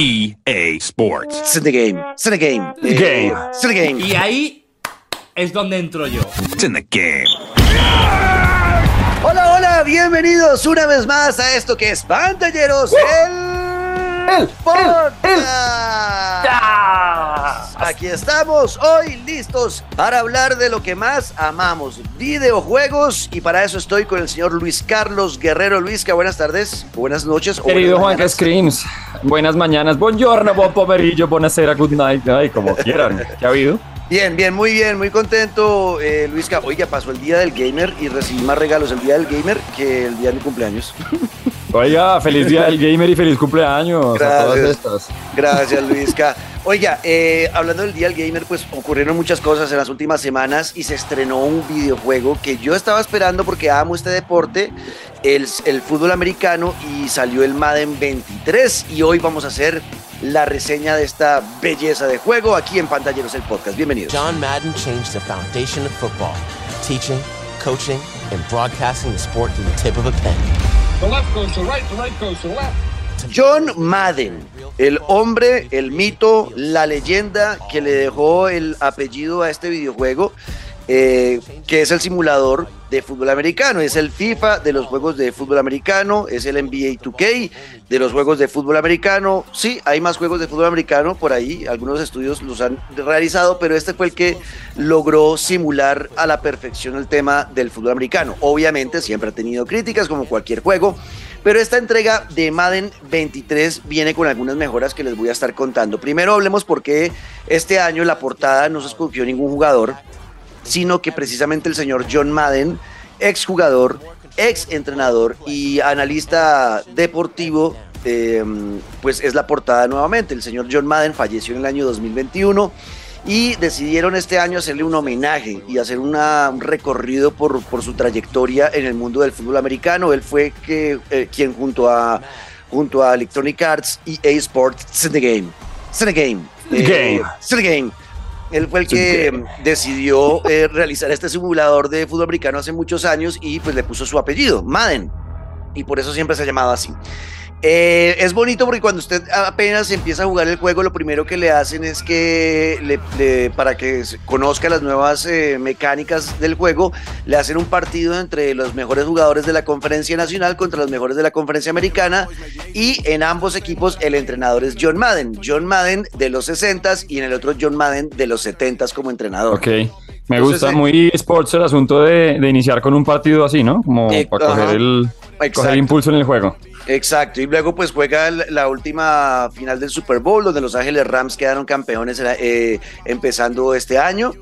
EA Sports. It's in the game. It's in the game. The game. It's in the game. Y ahí es donde entro yo. It's in the game. Hola, hola, bienvenidos una vez más a esto que es Pantalleros, el, podcast. Aquí estamos hoy listos para hablar de lo que más amamos, videojuegos, y para eso estoy con el señor Luis Carlos Guerrero. Luisca, buenas tardes, buenas noches. Querido buenas Juan. Screams, buenas mañanas, buongiorno, buon pomeriggio, buonasera, good night, ay, como quieran. ¿Qué ha habido? Bien, bien, muy bien, muy contento, eh, Luisca. Oiga, pasó el día del gamer y recibí más regalos el día del gamer que el día de mi cumpleaños. Oiga, feliz día del gamer y feliz cumpleaños a todas Gracias. estas. Gracias, Luisca. Oiga, eh, hablando del Día del Gamer, pues ocurrieron muchas cosas en las últimas semanas y se estrenó un videojuego que yo estaba esperando porque amo este deporte, el, el fútbol americano, y salió el Madden 23. Y hoy vamos a hacer la reseña de esta belleza de juego aquí en Pantalleros el Podcast. Bienvenidos. John Madden changed the foundation of football, teaching, coaching, and broadcasting the sport to the tip of a pen. John Madden, el hombre, el mito, la leyenda que le dejó el apellido a este videojuego, eh, que es el simulador de fútbol americano. Es el FIFA de los juegos de fútbol americano, es el NBA 2K de los juegos de fútbol americano. Sí, hay más juegos de fútbol americano por ahí, algunos estudios los han realizado, pero este fue el que logró simular a la perfección el tema del fútbol americano. Obviamente siempre ha tenido críticas como cualquier juego. Pero esta entrega de Madden 23 viene con algunas mejoras que les voy a estar contando. Primero hablemos por qué este año la portada no se escogió ningún jugador, sino que precisamente el señor John Madden, exjugador, ex entrenador y analista deportivo, eh, pues es la portada nuevamente. El señor John Madden falleció en el año 2021 y decidieron este año hacerle un homenaje y hacer una- un recorrido por, por su trayectoria en el mundo del fútbol americano. Él fue que, eh, quien junto a, junto a Electronic Arts y EA Sports, it's in the game, it's in the game, game. it's in the game. Él fue el que decidió eh, realizar este simulador de fútbol americano hace muchos años y pues le puso su apellido, Madden. Y por eso siempre se ha llamado así. Eh, es bonito porque cuando usted apenas empieza a jugar el juego, lo primero que le hacen es que, le- le- para que conozca las nuevas eh, mecánicas del juego, le hacen un partido entre los mejores jugadores de la conferencia nacional contra los mejores de la conferencia americana y en ambos equipos el entrenador es John Madden. John Madden de los 60s y en el otro John Madden de los 70s como entrenador. Ok, me Entonces, gusta eh, muy sports el asunto de, de iniciar con un partido así, ¿no? Como Eh, para coger el, coger impulso en el juego. Exacto, y luego pues juega la última final del Super Bowl, donde Los Ángeles Rams quedaron campeones eh, empezando este año.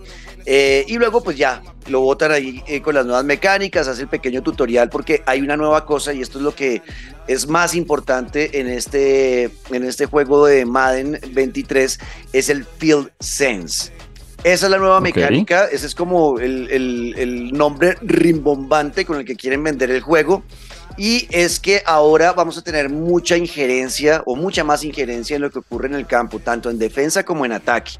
Eh, y luego pues ya lo botan ahí eh, con las nuevas mecánicas, hace el pequeño tutorial porque hay una nueva cosa y esto es lo que es más importante en este, en este juego de Madden 23, es el Field Sense. Esa es la nueva mecánica, ese es como el, el- el nombre rimbombante con el que quieren vender el juego. Y es que ahora vamos a tener mucha injerencia o mucha más injerencia en lo que ocurre en el campo, tanto en defensa como en ataque.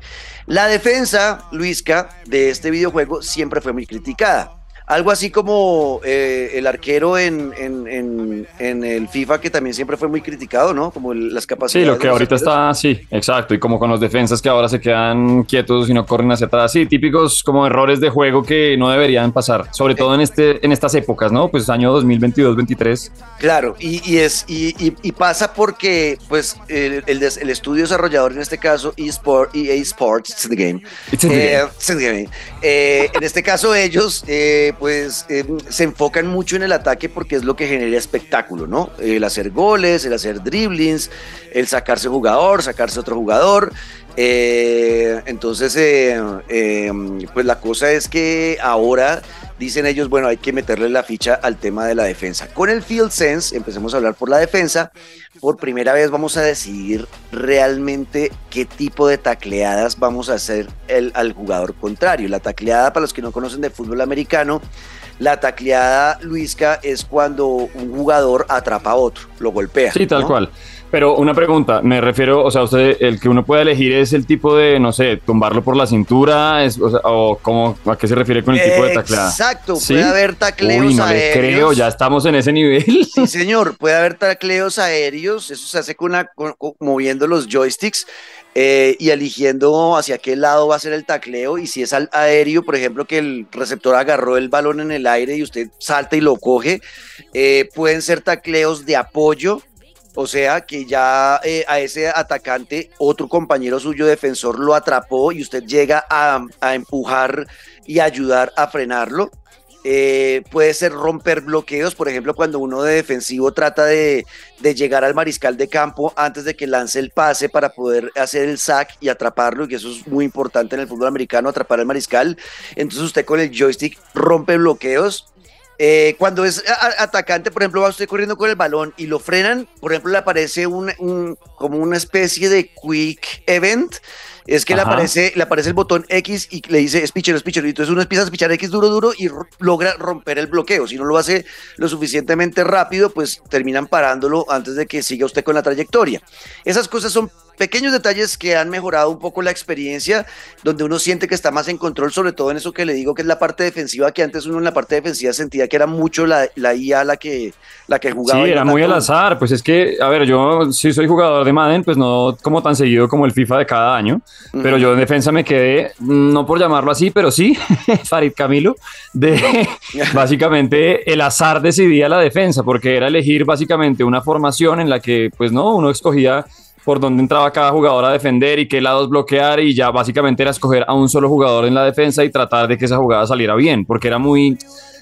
La defensa, Luisca, de este videojuego siempre fue muy criticada. Algo así como eh, el arquero en, en- en- en el FIFA, que también siempre fue muy criticado, ¿no? Como el- las Sí, capacidades. lo de que ahorita arqueros. está, sí, exacto. Y como con los defensas que ahora se quedan quietos y no corren hacia atrás. Sí, típicos como errores de juego que no deberían pasar, sobre todo en, este, en estas épocas, ¿no? Pues año 2022-23. Claro, y, y es, y, y- y pasa porque pues el, el des- el estudio desarrollador, en este caso eSport, EA Sports, it's in the game, It's the eh, game. it's in the game. Eh, en este caso ellos eh, pues eh, se enfocan mucho en el ataque porque es lo que genera espectáculo, ¿no? El hacer goles, el hacer driblings, el sacarse jugador, sacarse otro jugador. Eh, entonces, eh, pues la cosa es que ahora dicen ellos, bueno, hay que meterle la ficha al tema de la defensa. Con el Field Sense, empecemos a hablar por la defensa. Por primera vez vamos a decidir realmente qué tipo de tacleadas vamos a hacer el- al jugador contrario. La tacleada, para los que no conocen de fútbol americano, la tacleada, Luisca, es cuando un jugador atrapa a otro, lo golpea. Sí, tal ¿no? cual. Pero una pregunta, me refiero, o sea, usted, el que uno puede elegir es el tipo de, no sé, tumbarlo por la cintura, es, o, sea, o cómo, ¿a qué se refiere con el tipo de tacleada? Exacto, ¿Sí? puede haber tacleos Uy, no le aéreos. creo, ya estamos en ese nivel. Sí, señor, puede haber tacleos aéreos, eso se hace con una, con- con- moviendo los joysticks eh, y eligiendo hacia qué lado va a ser el tacleo y si es al aéreo, por ejemplo, que el receptor agarró el balón en el aire y usted salta y lo coge, eh, pueden ser tacleos de apoyo, o sea, que ya eh, a ese atacante otro compañero suyo defensor lo atrapó y usted llega a, empujar y ayudar a frenarlo. Eh, puede ser romper bloqueos, por ejemplo, cuando uno de defensivo trata de, de llegar al mariscal de campo antes de que lance el pase para poder hacer el sack y atraparlo, y que eso es muy importante en el fútbol americano, atrapar al mariscal. Entonces usted con el joystick rompe bloqueos. Eh, cuando es atacante, por ejemplo, va usted corriendo con el balón y lo frenan, por ejemplo, le aparece un- como una especie de quick event. Es que le aparece, le aparece el botón X y le dice es pitcher, es pitcher. Y entonces uno empieza a pichar X duro, duro y logra romper el bloqueo. Si no lo hace lo suficientemente rápido, pues terminan parándolo antes de que siga usted con la trayectoria. Esas cosas son pequeños detalles que han mejorado un poco la experiencia, donde uno siente que está más en control, sobre todo en eso que le digo que es la parte defensiva, que antes uno en la parte defensiva sentía que era mucho la, la IA la que, la que jugaba. Sí, era muy al azar. Pues es que, a ver, yo sí soy jugador de Madden, pues no como tan seguido como el FIFA de cada año, pero yo en defensa me quedé, no por llamarlo así, pero sí, Farid Camilo, de básicamente el azar decidía la defensa, porque era elegir básicamente una formación en la que, pues no, uno escogía por dónde entraba cada jugador a defender y qué lados bloquear y ya básicamente era escoger a un solo jugador en la defensa y tratar de que esa jugada saliera bien, porque era muy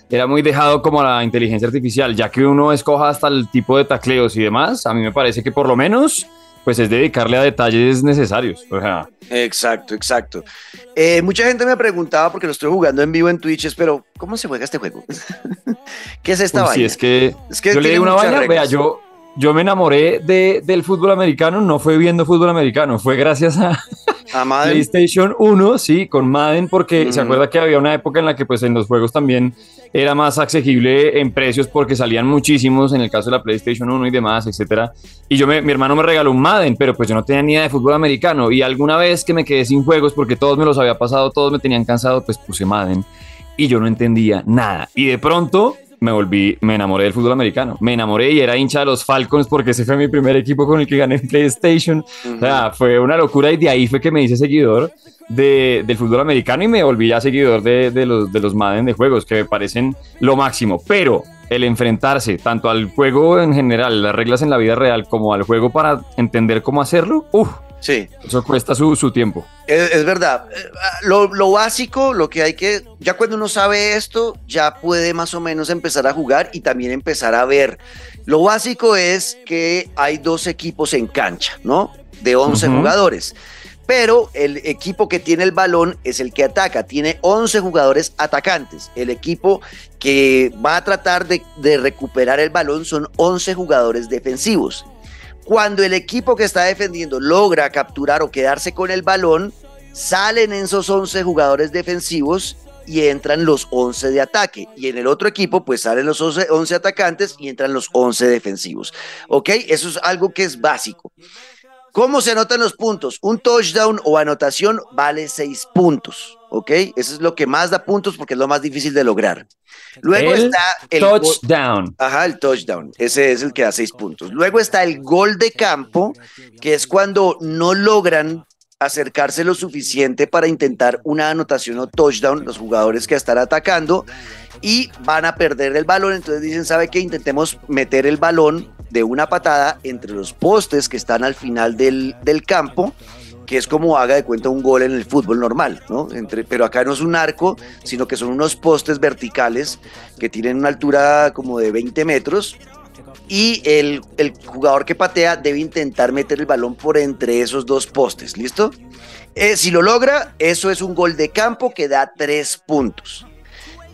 era muy dejado como a la inteligencia artificial, ya que uno escoja hasta el tipo de tacleos y demás, a mí me parece que por lo menos pues es dedicarle a detalles necesarios. O sea, Exacto, exacto. Eh, mucha gente me preguntaba, porque lo estoy jugando en vivo en Twitch, pero ¿cómo se juega este juego? ¿Qué es esta uy, vaina? si es que, Es que yo le digo una vaina, vea, yo, yo me enamoré de, del fútbol americano, no fue viendo fútbol americano, fue gracias a A Madden, PlayStation 1, sí, con Madden, porque se acuerda que había una época en la que pues en los juegos también era más asequible en precios porque salían muchísimos en el caso de la PlayStation 1 y demás, etcétera. Y yo me- mi hermano me regaló un Madden, pero pues yo no tenía ni idea de fútbol americano y alguna vez que me quedé sin juegos porque todos me los había pasado, todos me tenían cansado, pues puse Madden y yo no entendía nada. Y de pronto me volví, me enamoré del fútbol americano. Me enamoré y era hincha de los Falcons porque ese fue mi primer equipo con el que gané en PlayStation. O sea, fue una locura y de ahí fue que me hice seguidor de, del fútbol americano y me volví ya seguidor de, de los, de los Madden de juegos que me parecen lo máximo. Pero el enfrentarse tanto al juego en general, las reglas en la vida real, como al juego para entender cómo hacerlo, uff, sí. eso cuesta su, su tiempo. Es, es verdad. Eh, Lo, lo básico, lo que hay que, ya cuando uno sabe esto, ya puede más o menos empezar a jugar y también empezar a ver. Lo básico es que hay dos equipos en cancha, ¿no? De 11 Ujú. jugadores. Pero el equipo que tiene el balón es el que ataca. Tiene 11 jugadores atacantes. El equipo que va a tratar de, de recuperar el balón son 11 jugadores defensivos. Cuando el equipo que está defendiendo logra capturar o quedarse con el balón, salen esos 11 jugadores defensivos y entran los 11 de ataque. Y en el otro equipo, pues salen los 11, 11 atacantes y entran los 11 defensivos. ¿Ok? Eso es algo que es básico. ¿Cómo se anotan los puntos? Un touchdown o anotación vale 6 puntos. ¿Ok? Eso es lo que más da puntos porque es lo más difícil de lograr. Luego El está el touchdown. Ajá, el touchdown. Ese es el que da seis puntos. Luego está el gol de campo, que es cuando no logran acercarse lo suficiente para intentar una anotación o touchdown los jugadores que están atacando y van a perder el balón. Entonces dicen, ¿sabe qué? Intentemos meter el balón de una patada entre los postes que están al final del, del campo que es como haga de cuenta un gol en el fútbol normal, ¿no? Entre, pero acá no es un arco, sino que son unos postes verticales que tienen una altura como de 20 metros y el, el jugador que patea debe intentar meter el balón por entre esos dos postes, ¿listo? Eh, si lo logra, eso es un gol de campo que da tres puntos.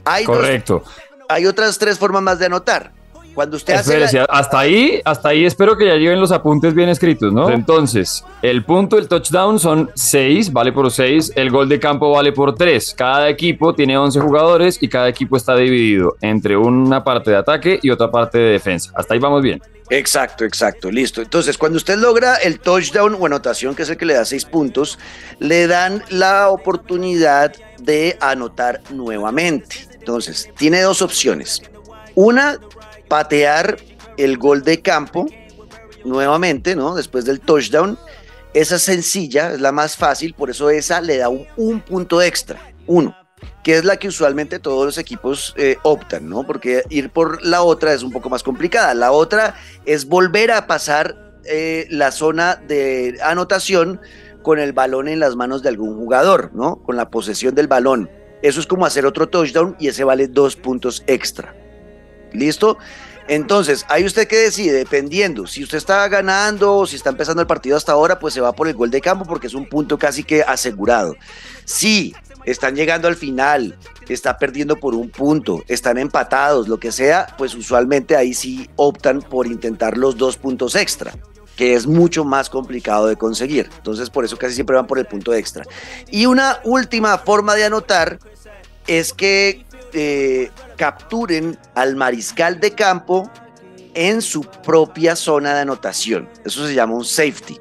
Hay, dos- Correcto. hay otras tres formas más de anotar. Cuando usted hace la- hasta ahí, hasta ahí espero que ya lleven los apuntes bien escritos, ¿no? Entonces, el punto del touchdown son 6, vale por 6, el gol de campo vale por 3. Cada equipo tiene 11 jugadores y cada equipo está dividido entre una parte de ataque y otra parte de defensa. Hasta ahí vamos bien. Exacto, exacto, listo. Entonces, cuando usted logra el touchdown o anotación, que es el que le da seis puntos, le dan la oportunidad de anotar nuevamente. Entonces, tiene dos opciones. Una, patear el gol de campo nuevamente, ¿no? Después del touchdown. Esa es sencilla, es la más fácil, por eso esa le da un, un punto extra, uno, que es la que usualmente todos los equipos eh, optan, ¿no? Porque ir por la otra es un poco más complicada. La otra es volver a pasar eh, la zona de anotación con el balón en las manos de algún jugador, ¿no? Con la posesión del balón. Eso es como hacer otro touchdown y ese vale dos puntos extra. ¿Listo? Entonces, ahí usted que decide, dependiendo, si usted está ganando o si está empezando el partido hasta ahora, pues se va por el gol de campo porque es un punto casi que asegurado. Si están llegando al final, está perdiendo por un punto, están empatados, lo que sea, pues usualmente ahí sí optan por intentar los dos puntos extra que es mucho más complicado de conseguir. Entonces, por eso casi siempre van por el punto extra. Y una última forma de anotar es que eh, capturen al mariscal de campo en su propia zona de anotación. Eso se llama un safety.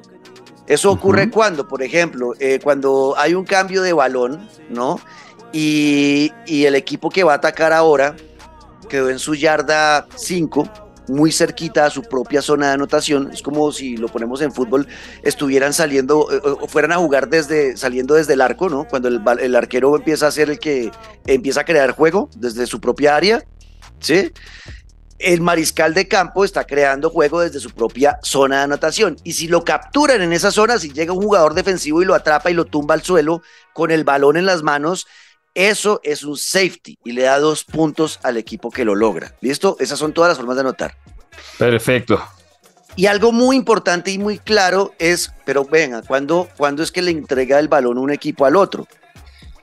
Eso ocurre cuando, por ejemplo, eh, cuando hay un cambio de balón, ¿no? Y, y el equipo que va a atacar ahora quedó en su yarda 5, muy cerquita a su propia zona de anotación. Es como si lo ponemos en fútbol, estuvieran saliendo eh, o fueran a jugar desde saliendo desde el arco, ¿no? Cuando el, el arquero empieza a ser el que empieza a crear juego desde su propia área, ¿sí? El mariscal de campo está creando juego desde su propia zona de anotación. Y si lo capturan en esa zona, si llega un jugador defensivo y lo atrapa y lo tumba al suelo con el balón en las manos, eso es un safety y le da dos puntos al equipo que lo logra. ¿Listo? Esas son todas las formas de anotar. Perfecto. Y algo muy importante y muy claro es, pero venga, ¿cuándo, ¿cuándo es que le entrega el balón un equipo al otro?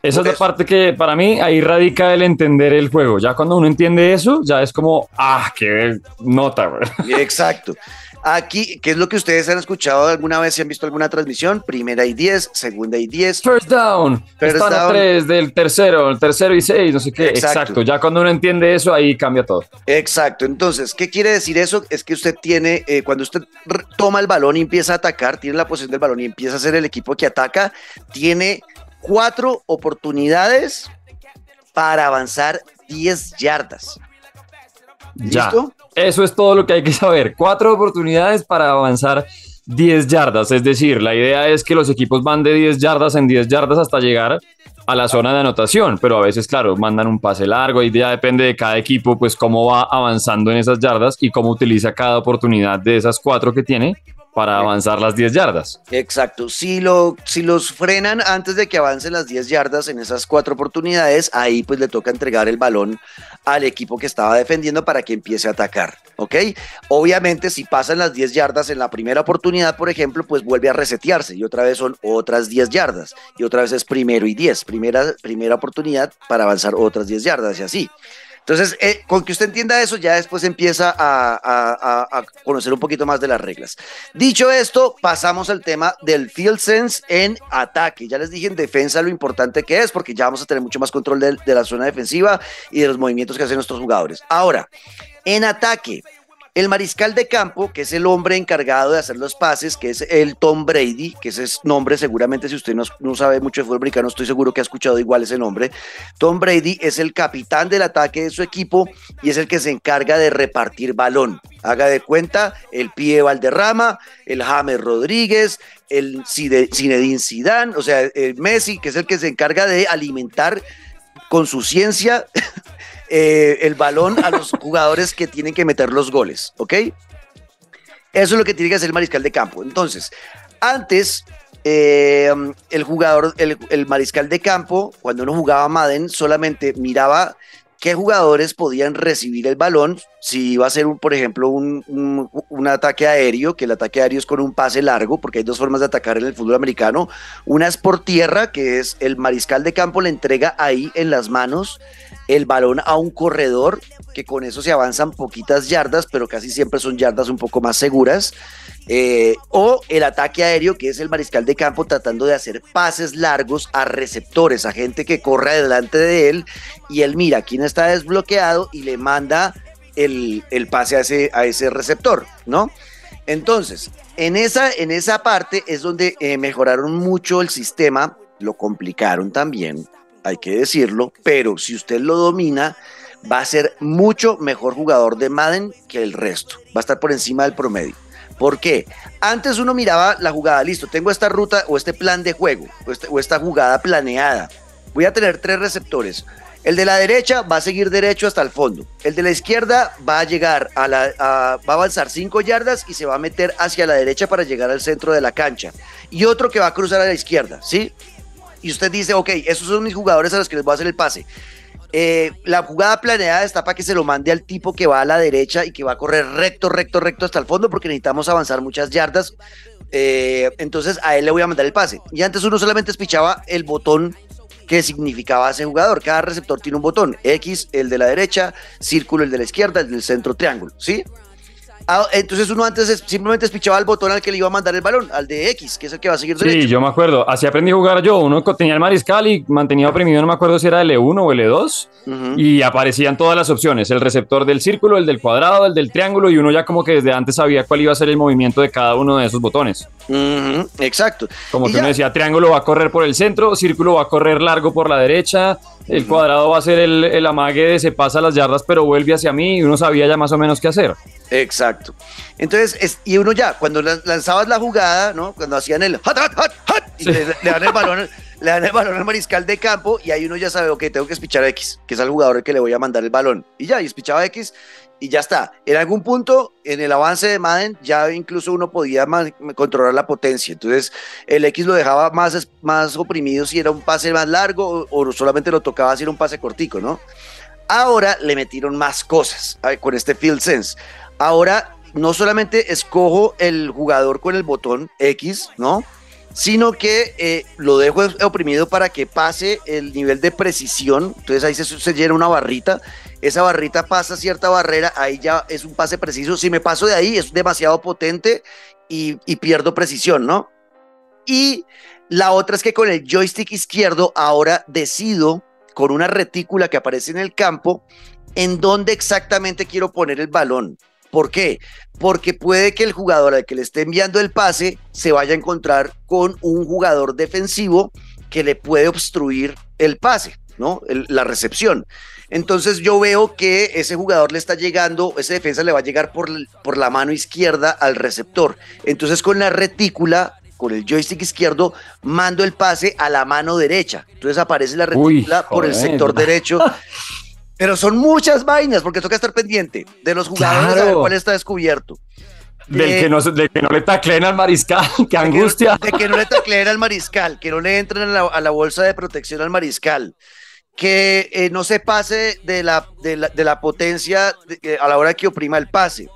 Esa es la Eso. parte que para mí ahí radica el entender el juego. Ya cuando uno entiende eso, ya es como, ah, qué nota, güey. Exacto. Aquí, ¿qué es lo que ustedes han escuchado alguna vez? Si han visto alguna transmisión, primera y 10, segunda y 10. First down. First Están a down. tres del tercero, el tercero y seis, no sé qué. Exacto. Exacto. Ya cuando uno entiende eso, ahí cambia todo. Exacto. Entonces, ¿qué quiere decir eso? Es que usted tiene, eh, cuando usted toma el balón y empieza a atacar, tiene la posición del balón y empieza a ser el equipo que ataca, tiene cuatro oportunidades para avanzar 10 yardas. Ya. ¿Listo? Eso es todo lo que hay que saber. Cuatro oportunidades para avanzar 10 yardas. Es decir, la idea es que los equipos van de 10 yardas en 10 yardas hasta llegar a la zona de anotación, pero a veces, claro, mandan un pase largo y ya depende de cada equipo, pues cómo va avanzando en esas yardas y cómo utiliza cada oportunidad de esas cuatro que tiene para avanzar las 10 yardas. Exacto. Si, lo, si los frenan antes de que avancen las 10 yardas en esas cuatro oportunidades, ahí pues le toca entregar el balón al equipo que estaba defendiendo para que empiece a atacar. ¿Ok? Obviamente, si pasan las 10 yardas en la primera oportunidad, por ejemplo, pues vuelve a resetearse y otra vez son otras 10 yardas y otra vez es primero y 10. Primera, primera oportunidad para avanzar otras 10 yardas y así. Entonces, eh, con que usted entienda eso, ya después empieza a, conocer un poquito más de las reglas. Dicho esto, pasamos al tema del field sense en ataque. Ya les dije en defensa lo importante que es, porque ya vamos a tener mucho más control de, de la zona defensiva y de los movimientos que hacen nuestros jugadores. Ahora, en ataque, el mariscal de campo, que es el hombre encargado de hacer los pases, que es el Tom Brady, que ese es nombre seguramente, si usted no, sabe mucho de fútbol americano, estoy seguro que ha escuchado igual ese nombre. Tom Brady es el capitán del ataque de su equipo y es el que se encarga de repartir balón. Haga de cuenta el pie Valderrama, el James Rodríguez, el Zinedine Zidane, o sea, el Messi, que es el que se encarga de alimentar con su ciencia eh, el balón a los jugadores que tienen que meter los goles, ¿ok? Eso es lo que tiene que hacer el mariscal de campo. Entonces, antes, eh, el jugador, el, el mariscal de campo, cuando uno jugaba Madden, solamente miraba qué jugadores podían recibir el balón si iba a ser, por ejemplo, un, un- ataque aéreo, que el ataque aéreo es con un pase largo, porque hay dos formas de atacar en el fútbol americano. Una es por tierra, que es el mariscal de campo le entrega ahí en las manos el balón a un corredor, que con eso se avanzan poquitas yardas, pero casi siempre son yardas un poco más seguras. Eh, o el ataque aéreo, que es el mariscal de campo tratando de hacer pases largos a receptores, a gente que corre delante de él y él mira quién está desbloqueado y le manda el, el pase a ese, a ese receptor, ¿no? Entonces, en esa, en esa parte es donde eh, mejoraron mucho el sistema, lo complicaron también, hay que decirlo, pero si usted lo domina, va a ser mucho mejor jugador de Madden que el resto, va a estar por encima del promedio. ¿Por qué? Antes uno miraba la jugada, listo, tengo esta ruta o este plan de juego o, este- o esta jugada planeada. Voy a tener tres receptores. El de la derecha va a seguir derecho hasta el fondo. El de la izquierda va a llegar a la, va a avanzar cinco yardas y se va a meter hacia la derecha para llegar al centro de la cancha. Y otro que va a cruzar a la izquierda, ¿sí? Y usted dice, ok, esos son mis jugadores a los que les voy a hacer el pase. Eh, la jugada planeada está para que se lo mande al tipo que va a la derecha y que va a correr recto, recto, recto hasta el fondo porque necesitamos avanzar muchas yardas. Eh, entonces a él le voy a mandar el pase. Y antes uno solamente espichaba el botón que significaba ese jugador. Cada receptor tiene un botón. X, el de la derecha, círculo, el de la izquierda, el del centro, triángulo. ¿Sí? Ah, entonces uno antes es- simplemente espichaba el botón al que le iba a mandar el balón, al de X, que es el que va a seguir derecho. Sí, yo me acuerdo. Así aprendí a jugar yo. Uno tenía el mariscal y mantenía oprimido, no me acuerdo si era L1 o L2. Ujú. Y aparecían todas las opciones: el receptor del círculo, el del cuadrado, el del triángulo. Y uno ya como que desde antes sabía cuál iba a ser el movimiento de cada uno de esos botones. Exacto. Como Y que ya. uno decía: triángulo va a correr por el centro, círculo va a correr largo por la derecha, el cuadrado va a ser el, el amague de se pasa las yardas, pero vuelve hacia mí. Y uno sabía ya más o menos qué hacer. Exacto. Entonces, es- y uno ya, cuando lan- lanzabas la jugada, ¿no? Cuando hacían el hot, hot, hot, hot, y le, le dan el balón, le dan el balón al mariscal de campo, y ahí uno ya sabe, ok, tengo que espichar a X, que es al jugador que le voy a mandar el balón. Y ya, y espichaba X, y ya está. En algún punto, en el avance de Madden, ya incluso uno podía controlar la potencia. Entonces, el X lo dejaba más, más oprimido si era un pase más largo, o, o solamente lo tocaba si era un pase cortico, ¿no? Ahora le metieron más cosas con este Field Sense. Ahora no solamente escojo el jugador con el botón X, ¿no? Sino que eh, lo dejo oprimido para que pase el nivel de precisión. Entonces ahí se, se llena una barrita. Esa barrita pasa cierta barrera, ahí ya es un pase preciso. Si me paso de ahí es demasiado potente y, y pierdo precisión, ¿no? Y la otra es que con el joystick izquierdo ahora decido con una retícula que aparece en el campo en dónde exactamente quiero poner el balón. ¿Por qué? Porque puede que el jugador al que le esté enviando el pase se vaya a encontrar con un jugador defensivo que le puede obstruir el pase, ¿no? El- la recepción. Entonces yo veo que ese jugador le está llegando, ese defensa le va a llegar por, por la mano izquierda al receptor. Entonces con la retícula, con el joystick izquierdo, mando el pase a la mano derecha. Entonces aparece la Uy, retícula por el sector derecho. Pero son muchas vainas, porque toca estar pendiente de los jugadores, Claro. a ver cuál está descubierto. Del De- que, no, se- del que no le tacleen al mariscal, qué que- angustia. De que no le tacleen al mariscal, que no le entren a la, a la bolsa de protección al mariscal, que eh, no se pase de la, de la, de la potencia eh, a la hora que oprima el pase.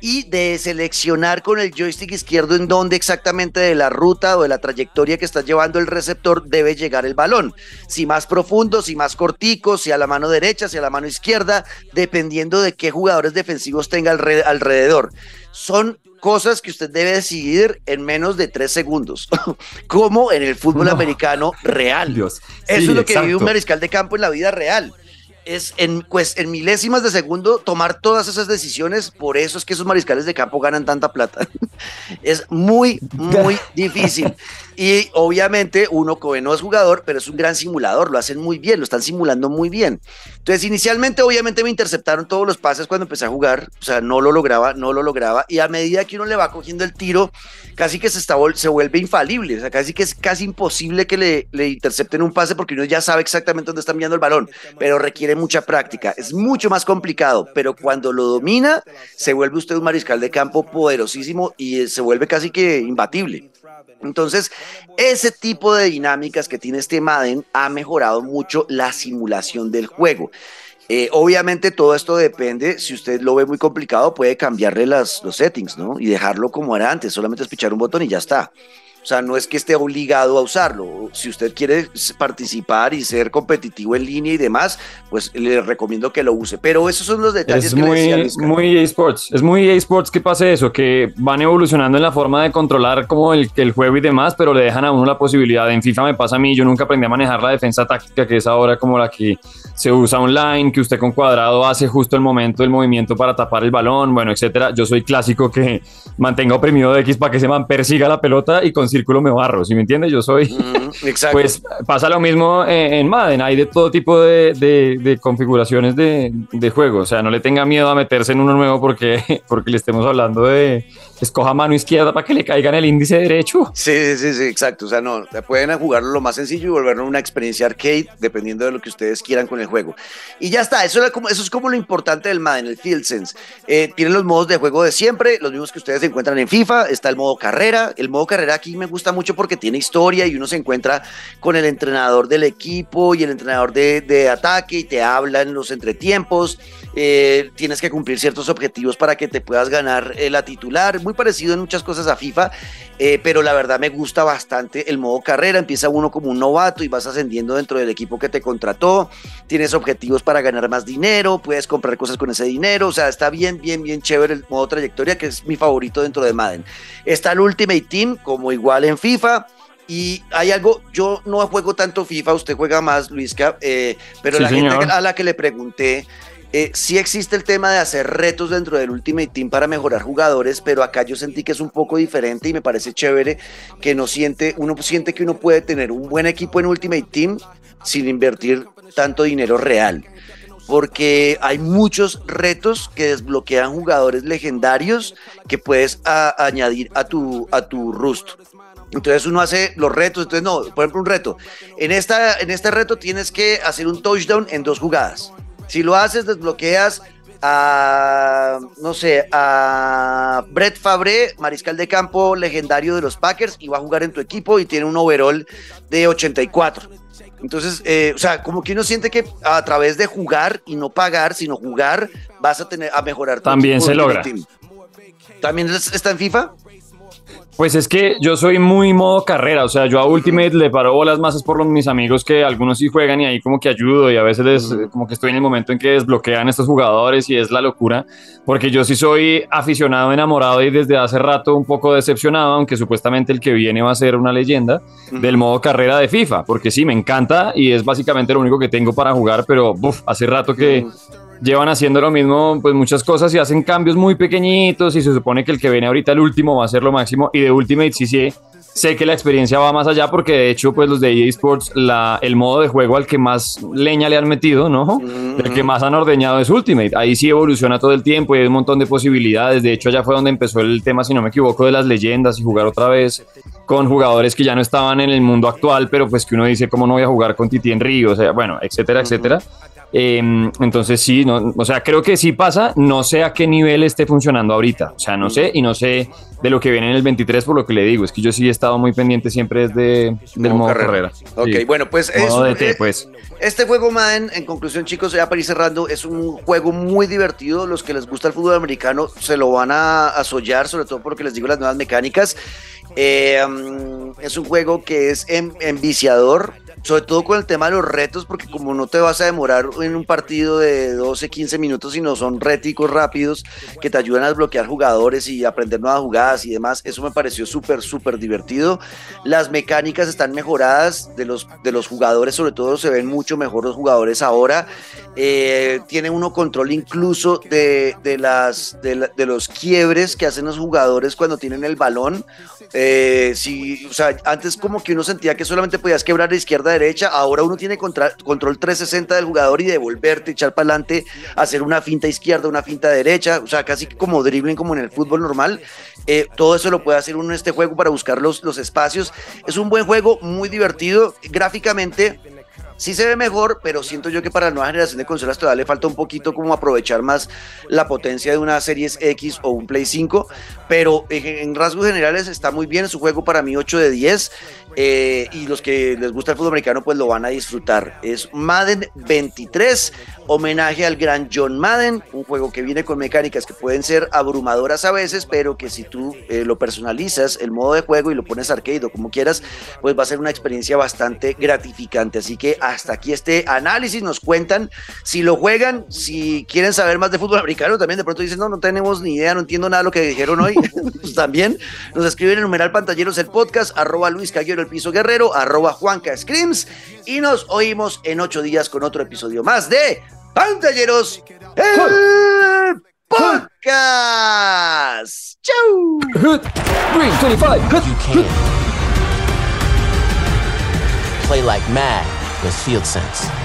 Y de seleccionar con el joystick izquierdo en dónde exactamente de la ruta o de la trayectoria que está llevando el receptor debe llegar el balón. Si más profundo, si más cortico, si a la mano derecha, si a la mano izquierda, dependiendo de qué jugadores defensivos tenga alre- alrededor. Son cosas que usted debe decidir en menos de tres segundos, como en el fútbol No. americano real. Dios. Eso Sí, es lo que vive exacto. un mariscal de campo en la vida real. Es en, pues, en milésimas de segundo tomar todas esas decisiones. Por eso es que esos mariscales de campo ganan tanta plata. es muy, muy difícil. Y obviamente uno como no es jugador, pero es un gran simulador. Lo hacen muy bien, lo están simulando muy bien. Entonces, inicialmente, obviamente me interceptaron todos los pases cuando empecé a jugar. O sea, no lo lograba, no lo lograba. Y a medida que uno le va cogiendo el tiro, casi que se, está, se vuelve infalible. O sea, casi que es casi imposible que le, le intercepten un pase porque uno ya sabe exactamente dónde está enviando el balón. Pero requiere mucha práctica. Es mucho más complicado. Pero cuando lo domina, se vuelve usted un mariscal de campo poderosísimo y eh, se vuelve casi que imbatible. Entonces, ese tipo de dinámicas que tiene este Madden ha mejorado mucho la simulación del juego. Eh, obviamente todo esto depende, si usted lo ve muy complicado, puede cambiarle las, los settings, ¿no? Y dejarlo como era antes, solamente es pichar un botón y ya está. O sea, no es que esté obligado a usarlo. Si usted quiere participar y ser competitivo en línea y demás, pues le recomiendo que lo use. Pero esos son los detalles Es que le decía muy, muy EA Sports. Es muy EA Sports que pase eso, que van evolucionando en la forma de controlar como el, el juego y demás, pero le dejan a uno la posibilidad. En FIFA me pasa a mí, yo nunca aprendí a manejar la defensa táctica, que es ahora como la que se usa online, que usted con cuadrado hace justo el momento del movimiento para tapar el balón, bueno, etcétera. Yo soy clásico que mantenga oprimido de X para que se man persiga la pelota y con círculo me barro, ¿sí me entiende? Yo soy... Mm, exacto. Pues pasa lo mismo en Madden, hay de todo tipo de, de- de configuraciones de, de juego, o sea, no le tenga miedo a meterse en uno nuevo porque, porque le estemos hablando de escoja mano izquierda para que le caiga en el índice derecho. Sí, sí, sí, exacto. O sea, no, pueden jugarlo lo más sencillo y volverlo una experiencia arcade, dependiendo de lo que ustedes quieran con el juego. Y ya está, eso, era como, eso es como lo importante del Madden, el Field Sense. Eh, tiene los modos de juego de siempre, los mismos que ustedes encuentran en FIFA. Está el modo carrera. El modo carrera aquí me gusta mucho porque tiene historia y uno se encuentra con el entrenador del equipo y el entrenador de, de ataque y te habla en los entretiempos. Eh, tienes que cumplir ciertos objetivos para que te puedas ganar eh, la titular. Muy parecido en muchas cosas a FIFA, eh, pero la verdad me gusta bastante el modo carrera. Empieza uno como un novato y vas ascendiendo dentro del equipo que te contrató. Tienes objetivos para ganar más dinero, puedes comprar cosas con ese dinero. O sea, está bien, bien, bien chévere el modo trayectoria, que es mi favorito dentro de Madden. Está el Ultimate Team, como igual en FIFA. Y hay algo, yo no juego tanto FIFA, usted juega más, Luisca, eh, pero Sí, la gente a la que le pregunté, eh, sí existe el tema de hacer retos dentro del Ultimate Team para mejorar jugadores, pero acá yo sentí que es un poco diferente y me parece chévere que no siente, uno siente que uno puede tener un buen equipo en Ultimate Team sin invertir tanto dinero real. Porque hay muchos retos que desbloquean jugadores legendarios que puedes añadir a tu, a tu rust. Entonces uno hace los retos, entonces no, por ejemplo un reto. En, esta, en este reto tienes que hacer un touchdown en dos jugadas. Si lo haces, desbloqueas a, no sé, a Brett Fabre, mariscal de campo legendario de los Packers, y va a jugar en tu equipo y tiene un overall de 84. Entonces, eh, o sea, como que uno siente que a través de jugar y no pagar, sino jugar, vas a tener a mejorar. tu También se logra. Team. ¿También es- está en FIFA? Pues es que yo soy muy modo carrera, o sea, yo a Ultimate le paro bolas más es por los, mis amigos que algunos sí juegan y ahí como que ayudo y a veces les, como que estoy en el momento en que desbloquean estos jugadores y es la locura, porque yo sí soy aficionado, enamorado y desde hace rato un poco decepcionado, aunque supuestamente el que viene va a ser una leyenda del modo carrera de FIFA, porque sí, me encanta y es básicamente lo único que tengo para jugar, pero buf, hace rato que llevan haciendo lo mismo, pues muchas cosas y hacen cambios muy pequeñitos y se supone que el que viene ahorita el último va a ser lo máximo. Y de Ultimate sí sí sé que la experiencia va más allá porque de hecho pues los de EA Sports la, el modo de juego al que más leña le han metido, ¿no? El que más han ordeñado es Ultimate, ahí sí evoluciona todo el tiempo y hay un montón de posibilidades, de hecho allá fue donde empezó el tema si no me equivoco de las leyendas y jugar otra vez con jugadores que ya no estaban en el mundo actual, pero pues que uno dice cómo no voy a jugar con Titi Henry, o sea, bueno, etcétera, etcétera. Eh, entonces sí, no, o sea, creo que sí pasa, no sé a qué nivel esté funcionando ahorita, o sea, no sé y no sé de lo que viene en el 23 por lo que le digo, es que yo sí he estado muy pendiente siempre desde del modo carrera. Ok, Sí. bueno, pues DT, eh, pues. Este juego, Madden, en conclusión, chicos, ya para ir cerrando, es un juego muy divertido. Los que les gusta el fútbol americano se lo van a asollar, sobre todo porque les digo las nuevas mecánicas. Eh, mm, es un juego que es en- enviciador, sobre todo con el tema de los retos, porque como no te vas a demorar en un partido de 12, 15 minutos, sino son réticos rápidos que te ayudan a desbloquear jugadores y aprender nuevas jugadas y demás, eso me pareció súper, súper divertido. Las mecánicas están mejoradas de los, de los jugadores, sobre todo se ven mucho mejor los jugadores ahora. Eh, tiene uno control incluso de, de las, de, los quiebres que hacen los jugadores cuando tienen el balón. Si, o sea, antes como que uno sentía que solamente podías quebrar de izquierda a derecha, ahora uno tiene contra- control 360 del jugador y devolverte, echar para adelante, hacer una finta izquierda, una finta derecha, o sea, casi como dribbling como en el fútbol normal. Eh, todo eso lo puede hacer uno en este juego para buscar los, los espacios. Es un buen juego, muy divertido, gráficamente. Sí se ve mejor, pero siento yo que para la nueva generación de consolas todavía le falta un poquito como aprovechar más la potencia de una Series X o un Play 5, pero en, en rasgos generales está muy bien, es un juego para mí 8 de 10. Eh, y los que les gusta el fútbol americano pues lo van a disfrutar. Es Madden 23, homenaje al gran John Madden, un juego que viene con mecánicas que pueden ser abrumadoras a veces, pero que si tú eh, lo personalizas, el modo de juego y lo pones arcade o como quieras, pues va a ser una experiencia bastante gratificante. Así que hasta aquí este análisis, nos cuentan si lo juegan, si quieren saber más de fútbol americano, también de pronto dicen, no, no tenemos ni idea, no entiendo nada de lo que dijeron hoy, pues también nos escriben en numeral pantalleros el podcast, arroba Luis Caguero el piso guerrero, arroba Juanca Screams, y nos oímos en ocho días con otro episodio más de Pantalleros el podcast. ¡Chau! Green 25. You can. Play like mad with Field Sense.